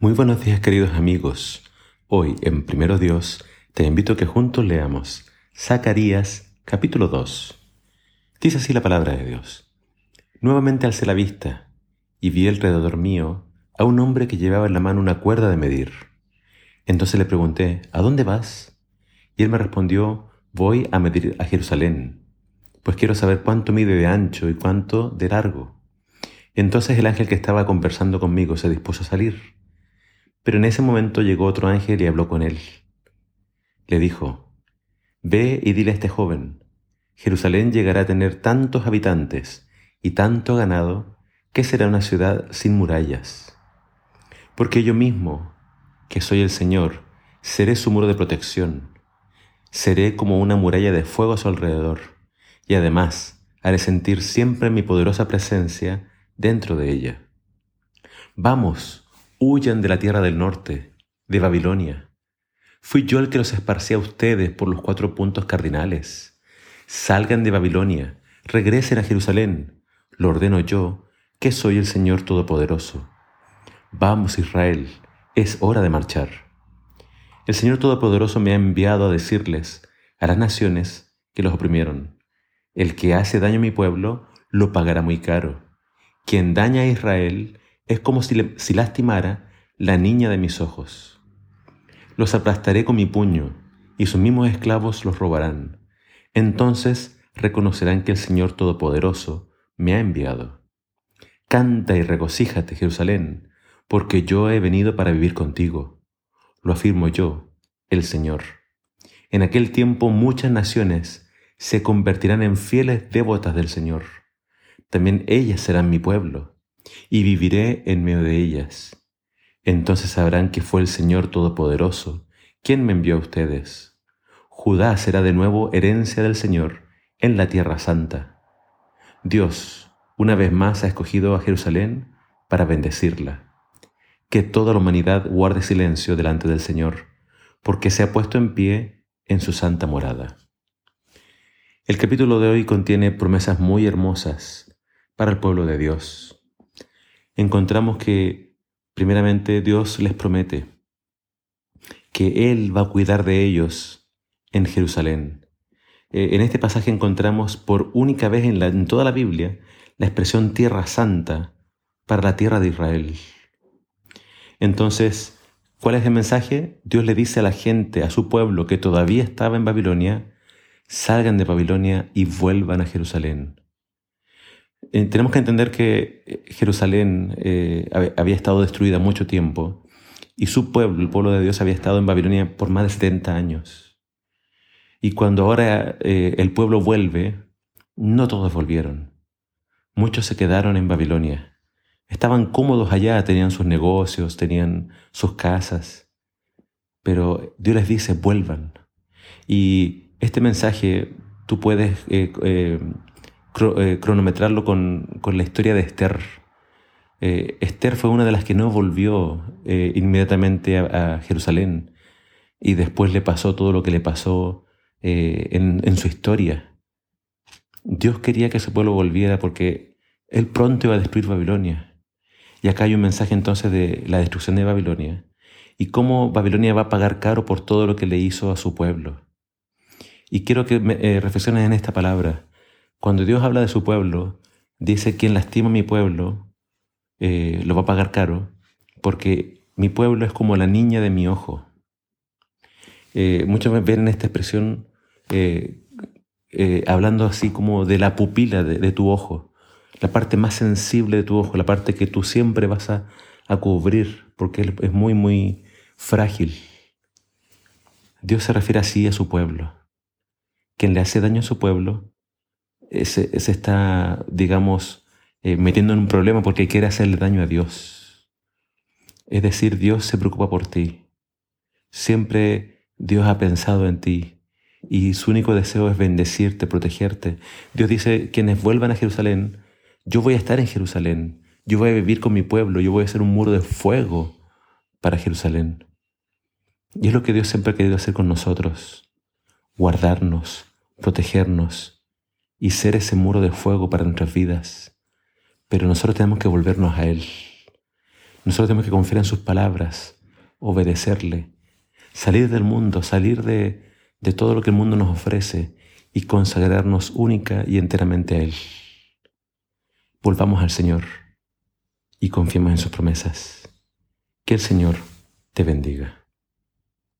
Muy buenos días queridos amigos. Hoy en Primero Dios te invito que juntos leamos Zacarías capítulo 2. Dice así la palabra de Dios. Nuevamente alcé la vista y vi alrededor mío a un hombre que llevaba en la mano una cuerda de medir. Entonces le pregunté, ¿a dónde vas? Y él me respondió, voy a medir a Jerusalén, pues quiero saber cuánto mide de ancho y cuánto de largo. Entonces el ángel que estaba conversando conmigo se dispuso a salir pero en ese momento llegó otro ángel y habló con él. Le dijo, Ve y dile a este joven, Jerusalén llegará a tener tantos habitantes y tanto ganado que será una ciudad sin murallas. Porque yo mismo, que soy el Señor, seré su muro de protección, seré como una muralla de fuego a su alrededor, y además haré sentir siempre mi poderosa presencia dentro de ella. Vamos, Huyan de la tierra del norte, de Babilonia. Fui yo el que los esparcí a ustedes por los cuatro puntos cardinales. Salgan de Babilonia, regresen a Jerusalén. Lo ordeno yo, que soy el Señor Todopoderoso. Vamos, Israel, es hora de marchar. El Señor Todopoderoso me ha enviado a decirles a las naciones que los oprimieron. El que hace daño a mi pueblo lo pagará muy caro. Quien daña a Israel es como si, lastimara la niña de mis ojos. Los aplastaré con mi puño, y sus mismos esclavos los robarán. Entonces reconocerán que el Señor Todopoderoso me ha enviado. Canta y regocíjate, Jerusalén, porque yo he venido para vivir contigo. Lo afirmo yo, el Señor. En aquel tiempo muchas naciones se convertirán en fieles devotas del Señor. También ellas serán mi pueblo y viviré en medio de ellas. Entonces sabrán que fue el Señor Todopoderoso quien me envió a ustedes. Judá será de nuevo herencia del Señor en la tierra santa. Dios, una vez más, ha escogido a Jerusalén para bendecirla. Que toda la humanidad guarde silencio delante del Señor, porque se ha puesto en pie en su santa morada. El capítulo de hoy contiene promesas muy hermosas para el pueblo de Dios encontramos que primeramente Dios les promete que Él va a cuidar de ellos en Jerusalén. Eh, en este pasaje encontramos por única vez en, en toda la Biblia la expresión tierra santa para la tierra de Israel. Entonces, ¿cuál es el mensaje? Dios le dice a la gente, a su pueblo que todavía estaba en Babilonia, salgan de Babilonia y vuelvan a Jerusalén. Eh, tenemos que entender que eh, Jerusalén eh, había estado destruida mucho tiempo y su pueblo, el pueblo de Dios, había estado en Babilonia por más de 70 años. Y cuando ahora el pueblo vuelve, no todos volvieron. Muchos se quedaron en Babilonia. Estaban cómodos allá, tenían sus negocios, tenían sus casas. Pero Dios les dice, vuelvan. Y este mensaje tú puedes cronometrarlo con, la historia de Esther. Eh, Esther fue una de las que no volvió eh, inmediatamente a, Jerusalén y después le pasó todo lo que le pasó en, en, su historia. Dios quería que su pueblo volviera porque Él pronto iba a destruir Babilonia. Y acá hay un mensaje entonces de la destrucción de Babilonia y cómo Babilonia va a pagar caro por todo lo que le hizo a su pueblo. Y quiero que me, reflexiones en esta palabra. Cuando Dios habla de su pueblo, dice, quien lastima a mi pueblo eh, lo va a pagar caro, porque mi pueblo es como la niña de mi ojo. Eh, muchos ven esta expresión eh, hablando así como de la pupila de, tu ojo, la parte más sensible de tu ojo, la parte que tú siempre vas a, a cubrir, porque es muy, muy frágil. Dios se refiere así a su pueblo. Quien le hace daño a su pueblo se, está, digamos, eh, metiendo en un problema porque quiere hacerle daño a Dios. Es decir, Dios se preocupa por ti. Siempre Dios ha pensado en ti y su único deseo es bendecirte, protegerte. Dios dice, quienes vuelvan a Jerusalén, yo voy a estar en Jerusalén, yo voy a vivir con mi pueblo, yo voy a ser un muro de fuego para Jerusalén. Y es lo que Dios siempre ha querido hacer con nosotros, guardarnos, protegernos, y ser ese muro de fuego para nuestras vidas. Pero nosotros tenemos que volvernos a Él. Nosotros tenemos que confiar en sus palabras, obedecerle, salir del mundo, salir de, de todo lo que el mundo nos ofrece y consagrarnos única y enteramente a Él. Volvamos al Señor y confiemos en sus promesas. Que el Señor te bendiga.